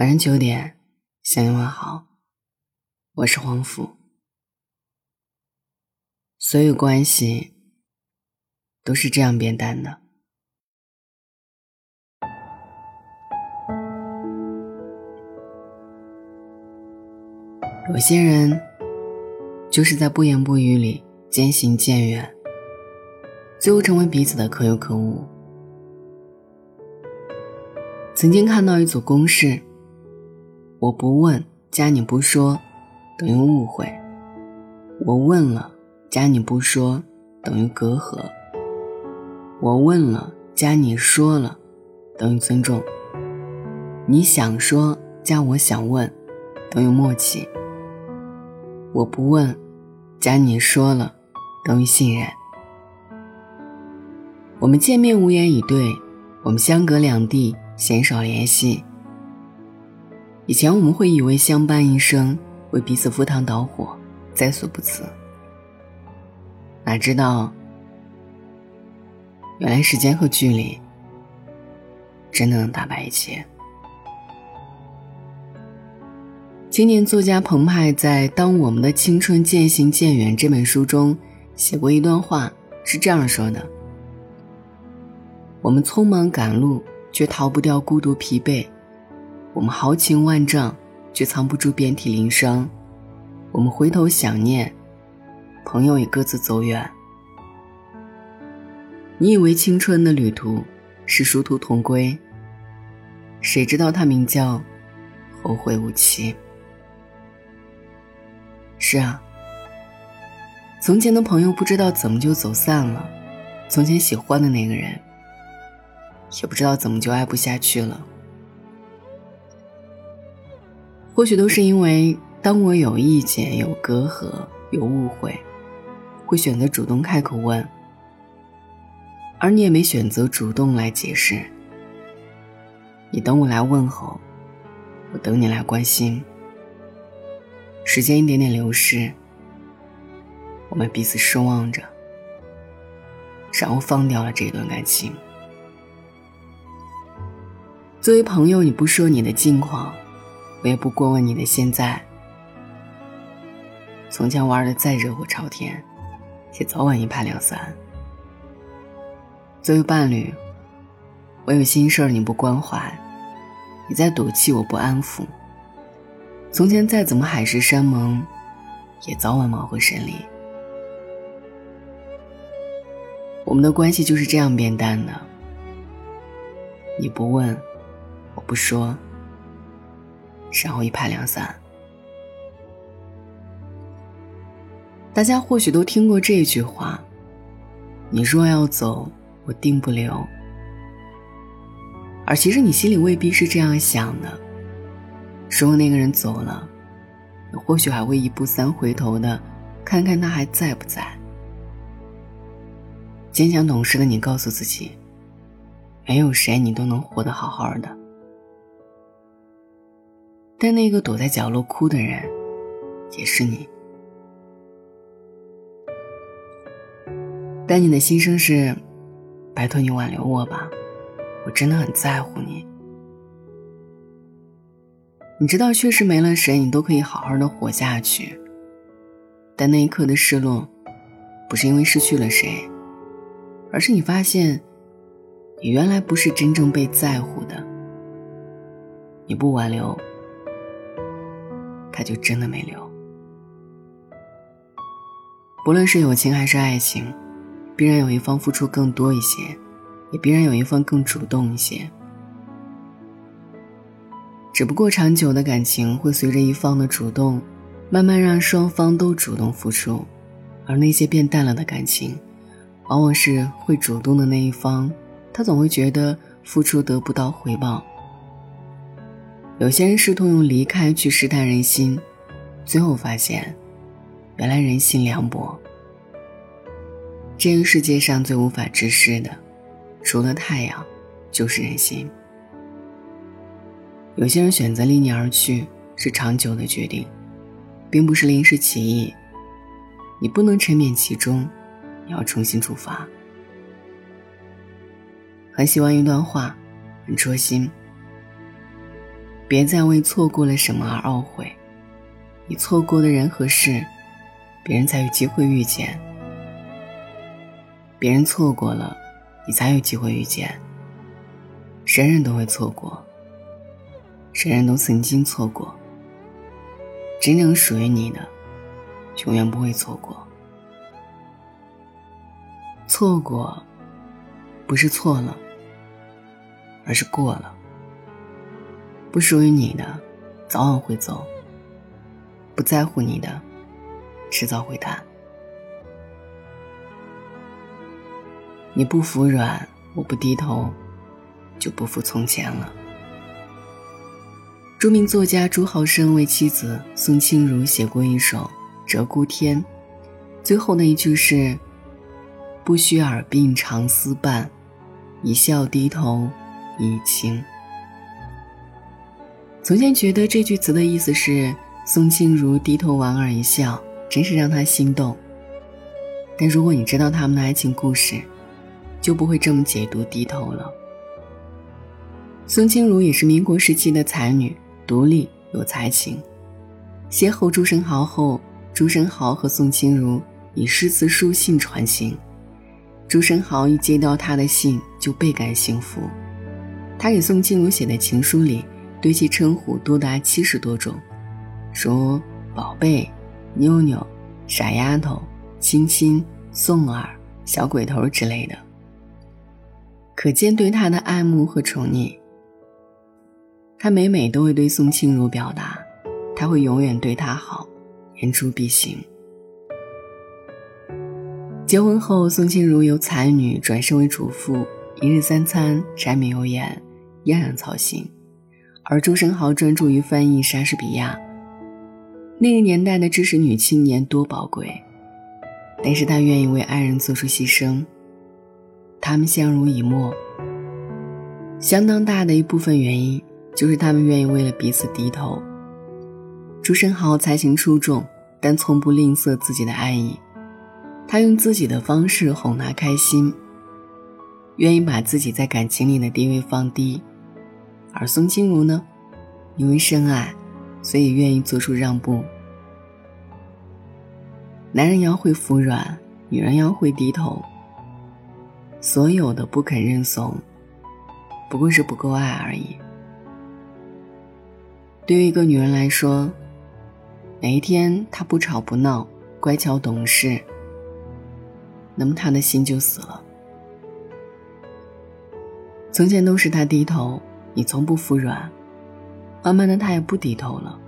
晚上九点，向你问好，我是黄甫。所有关系都是这样变淡的。有些人就是在不言不语里渐行渐远，最后成为彼此的可有可无。曾经看到一组公式。我不问加你不说，等于误会；我问了加你不说，等于隔阂；我问了加你说了，等于尊重。你想说加我想问，等于默契。我不问加你说了，等于信任。我们见面无言以对，我们相隔两地，鲜少联系。以前我们会以为相伴一生，为彼此赴汤蹈火，在所不辞。哪知道，原来时间和距离，真的能打败一切。青年作家澎湃在《当我们的青春渐行渐远》这本书中写过一段话，是这样说的：“我们匆忙赶路，却逃不掉孤独疲惫。”我们豪情万丈，却藏不住遍体鳞伤；我们回头想念，朋友也各自走远。你以为青春的旅途是殊途同归，谁知道它名叫后会无期。是啊，从前的朋友不知道怎么就走散了，从前喜欢的那个人，也不知道怎么就爱不下去了。或许都是因为，当我有意见、有隔阂、有误会，会选择主动开口问，而你也没选择主动来解释。你等我来问候，我等你来关心。时间一点点流逝，我们彼此失望着，然后放掉了这段感情。作为朋友，你不说你的近况。我也不过问你的现在。从前玩的再热火朝天，也早晚一拍两散。作为伴侣，我有心事儿你不关怀，你在赌气我不安抚。从前再怎么海誓山盟，也早晚忙回神离。我们的关系就是这样变淡的。你不问，我不说。然后一拍两散。大家或许都听过这句话：“你若要走，我定不留。”而其实你心里未必是这样想的。如果那个人走了，你或许还会一步三回头的看看他还在不在。坚强懂事的你告诉自己：没有谁你都能活得好好的。但那个躲在角落哭的人，也是你。但你的心声是：拜托你挽留我吧，我真的很在乎你。你知道，确实没了谁，你都可以好好的活下去。但那一刻的失落，不是因为失去了谁，而是你发现，你原来不是真正被在乎的。你不挽留。他就真的没留。不论是友情还是爱情，必然有一方付出更多一些，也必然有一方更主动一些。只不过长久的感情会随着一方的主动，慢慢让双方都主动付出，而那些变淡了的感情，往往是会主动的那一方，他总会觉得付出得不到回报。有些人试图用离开去试探人心，最后发现，原来人心凉薄。这个世界上最无法直视的，除了太阳，就是人心。有些人选择离你而去，是长久的决定，并不是临时起意。你不能沉湎其中，你要重新出发。很喜欢一段话，很戳心。别再为错过了什么而懊悔。你错过的人和事，别人才有机会遇见；别人错过了，你才有机会遇见。人人都会错过，人人都曾经错过。真正属于你的，永远不会错过。错过，不是错了，而是过了。不属于你的，早晚会走；不在乎你的，迟早会淡。你不服软，我不低头，就不复从前了。著名作家朱豪生为妻子宋清如写过一首《鹧鸪天》，最后那一句是：“不须耳鬓长厮伴，一笑低头已情。”从前觉得这句词的意思是宋清如低头莞尔一笑，真是让他心动。但如果你知道他们的爱情故事，就不会这么解读低头了。宋清如也是民国时期的才女。独立有才情，邂逅朱生豪后，朱生豪和宋清如以诗词书信传情。朱生豪一接到他的信就倍感幸福。他给宋清如写的情书里，对其称呼多达七十多种，如宝贝、妞妞、傻丫头、亲亲、宋儿、小鬼头之类的，可见对他的爱慕和宠溺。他每每都会对宋清如表达，他会永远对她好，言出必行。结婚后，宋清如由才女转身为主妇，一日三餐、柴米油盐，样样操心；而朱生豪专注于翻译莎士比亚。那个年代的知识女青年多宝贵，但是他愿意为爱人做出牺牲。他们相濡以沫，相当大的一部分原因。就是他们愿意为了彼此低头。朱生豪才情出众，但从不吝啬自己的爱意。他用自己的方式哄她开心，愿意把自己在感情里的地位放低。而宋清如呢，因为深爱，所以愿意做出让步。男人要会服软，女人要会低头。所有的不肯认怂，不过是不够爱而已。对于一个女人来说，哪一天她不吵不闹、乖巧懂事，那么她的心就死了。从前都是他低头，你从不服软，慢慢的他也不低头了，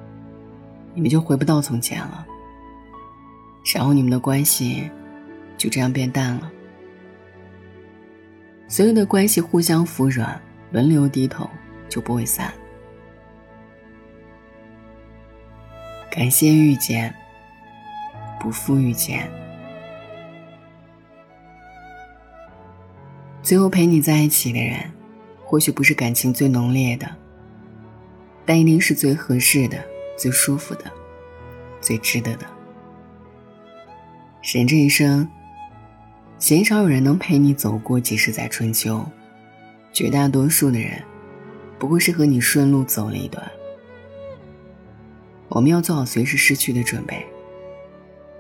你们就回不到从前了。然后你们的关系就这样变淡了。所有的关系互相服软、轮流低头，就不会散。感谢遇见，不负遇见。最后陪你在一起的人，或许不是感情最浓烈的，但一定是最合适的、最舒服的、最值得的。人这一生，鲜少有人能陪你走过几十载春秋，绝大多数的人，不过是和你顺路走了一段。我们要做好随时失去的准备，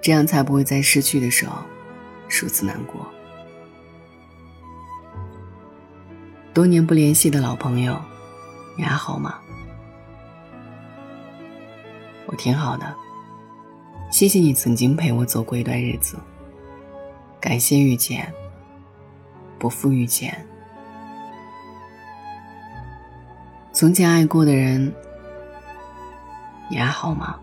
这样才不会在失去的时候如此难过。多年不联系的老朋友，你还好吗？我挺好的，谢谢你曾经陪我走过一段日子。感谢遇见，不负遇见。从前爱过的人。你还好吗？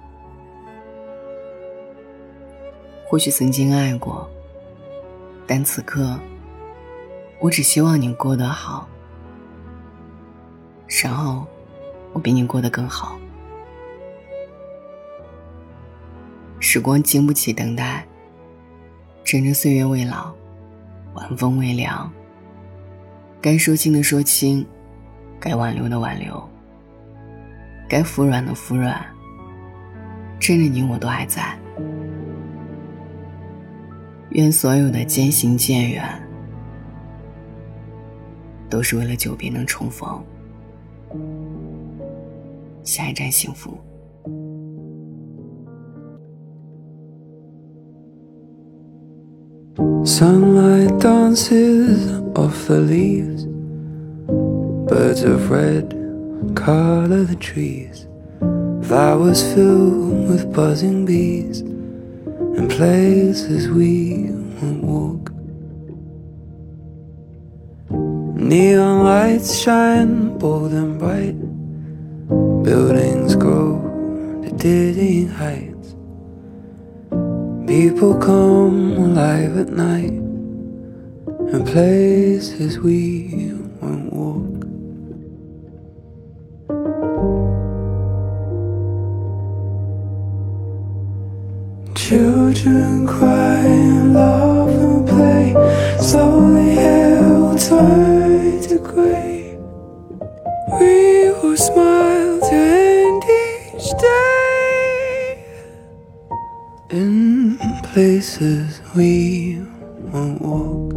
或许曾经爱过，但此刻，我只希望你过得好，然后我比你过得更好。时光经不起等待，趁着岁月未老，晚风未凉，该说清的说清，该挽留的挽留，该服软的服软。趁着你我都还在，愿所有的渐行渐远，都是为了久别能重逢。下一站幸福。Sunlight dances off the leaves. Birds of red color the trees. Flowers filled with buzzing bees. And places we won't walk. Neon lights shine bold and bright. Buildings grow to dizzying heights. People come alive at night in places we won't walk. Children cry and laugh in places we won't walk.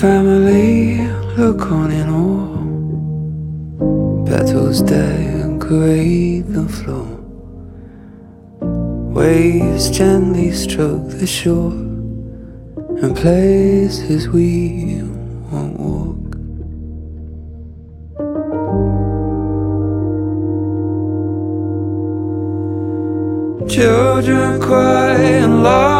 Family look on in awe. Petals decorate the floor. Waves gently stroke the shore. And places we won't walk. Children cry and laugh